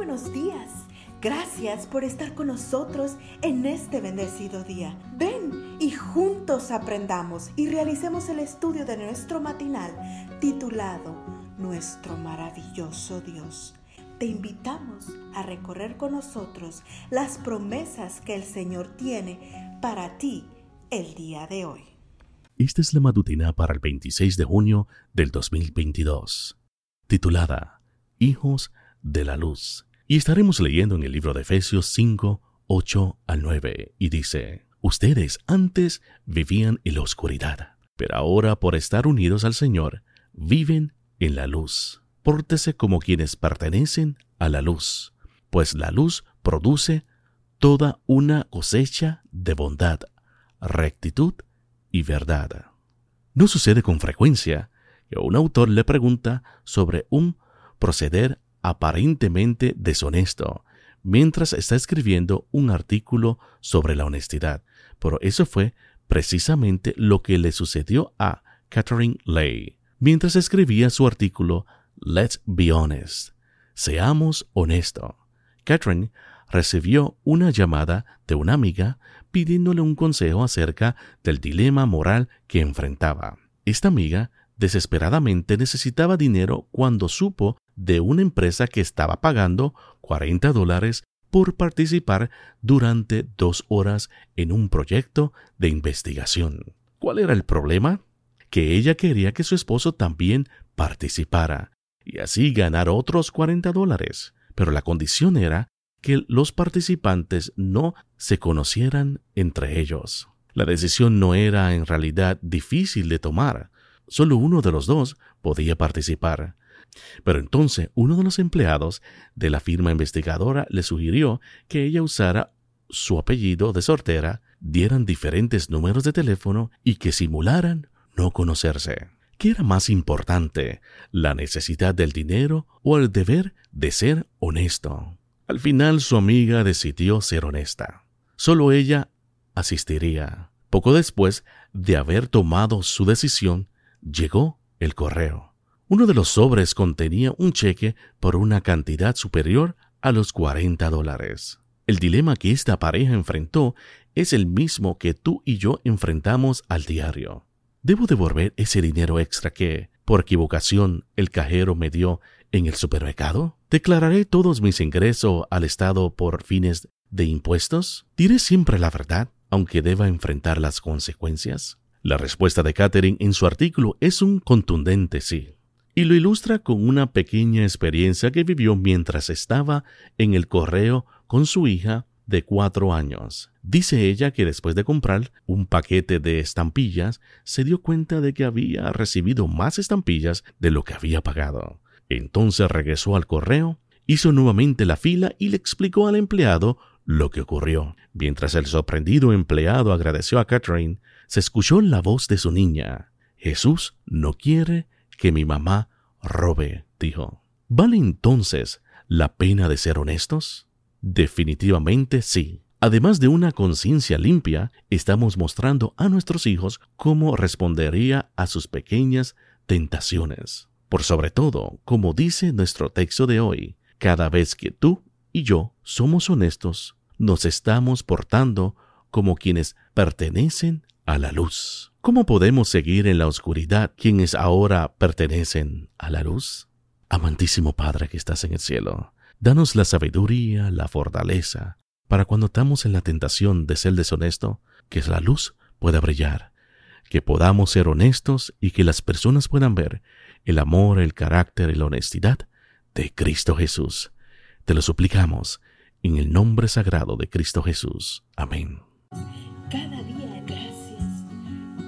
buenos días. Gracias por estar con nosotros en este bendecido día. Ven y juntos aprendamos y realicemos el estudio de nuestro matinal titulado Nuestro maravilloso Dios. Te invitamos a recorrer con nosotros las promesas que el Señor tiene para ti el día de hoy. Esta es la matutina para el 26 de junio del 2022, titulada Hijos de la Luz. Y estaremos leyendo en el libro de Efesios 5, 8 al 9, y dice, Ustedes antes vivían en la oscuridad, pero ahora por estar unidos al Señor, viven en la luz. Pórtese como quienes pertenecen a la luz, pues la luz produce toda una cosecha de bondad, rectitud y verdad. No sucede con frecuencia que un autor le pregunta sobre un proceder aparentemente deshonesto mientras está escribiendo un artículo sobre la honestidad, pero eso fue precisamente lo que le sucedió a Catherine Lay mientras escribía su artículo Let's Be Honest. Seamos honestos. Catherine recibió una llamada de una amiga pidiéndole un consejo acerca del dilema moral que enfrentaba. Esta amiga desesperadamente necesitaba dinero cuando supo de una empresa que estaba pagando 40 dólares por participar durante dos horas en un proyecto de investigación. ¿Cuál era el problema? Que ella quería que su esposo también participara y así ganar otros 40 dólares. Pero la condición era que los participantes no se conocieran entre ellos. La decisión no era en realidad difícil de tomar. Solo uno de los dos podía participar. Pero entonces uno de los empleados de la firma investigadora le sugirió que ella usara su apellido de sortera, dieran diferentes números de teléfono y que simularan no conocerse. ¿Qué era más importante, la necesidad del dinero o el deber de ser honesto? Al final su amiga decidió ser honesta. Solo ella asistiría. Poco después de haber tomado su decisión, llegó el correo. Uno de los sobres contenía un cheque por una cantidad superior a los 40 dólares. El dilema que esta pareja enfrentó es el mismo que tú y yo enfrentamos al diario. ¿Debo devolver ese dinero extra que, por equivocación, el cajero me dio en el supermercado? ¿Declararé todos mis ingresos al Estado por fines de impuestos? ¿Diré siempre la verdad, aunque deba enfrentar las consecuencias? La respuesta de Catherine en su artículo es un contundente sí, y lo ilustra con una pequeña experiencia que vivió mientras estaba en el correo con su hija de cuatro años. Dice ella que después de comprar un paquete de estampillas, se dio cuenta de que había recibido más estampillas de lo que había pagado. Entonces regresó al correo, hizo nuevamente la fila y le explicó al empleado lo que ocurrió. Mientras el sorprendido empleado agradeció a Catherine, se escuchó la voz de su niña. Jesús no quiere que mi mamá robe, dijo. ¿Vale entonces la pena de ser honestos? Definitivamente sí. Además de una conciencia limpia, estamos mostrando a nuestros hijos cómo respondería a sus pequeñas tentaciones. Por sobre todo, como dice nuestro texto de hoy, cada vez que tú y yo somos honestos, nos estamos portando como quienes pertenecen a la luz. ¿Cómo podemos seguir en la oscuridad quienes ahora pertenecen a la luz? Amantísimo Padre que estás en el cielo, danos la sabiduría, la fortaleza, para cuando estamos en la tentación de ser deshonesto, que la luz pueda brillar, que podamos ser honestos y que las personas puedan ver el amor, el carácter y la honestidad de Cristo Jesús. Te lo suplicamos en el nombre sagrado de Cristo Jesús. Amén. Cada día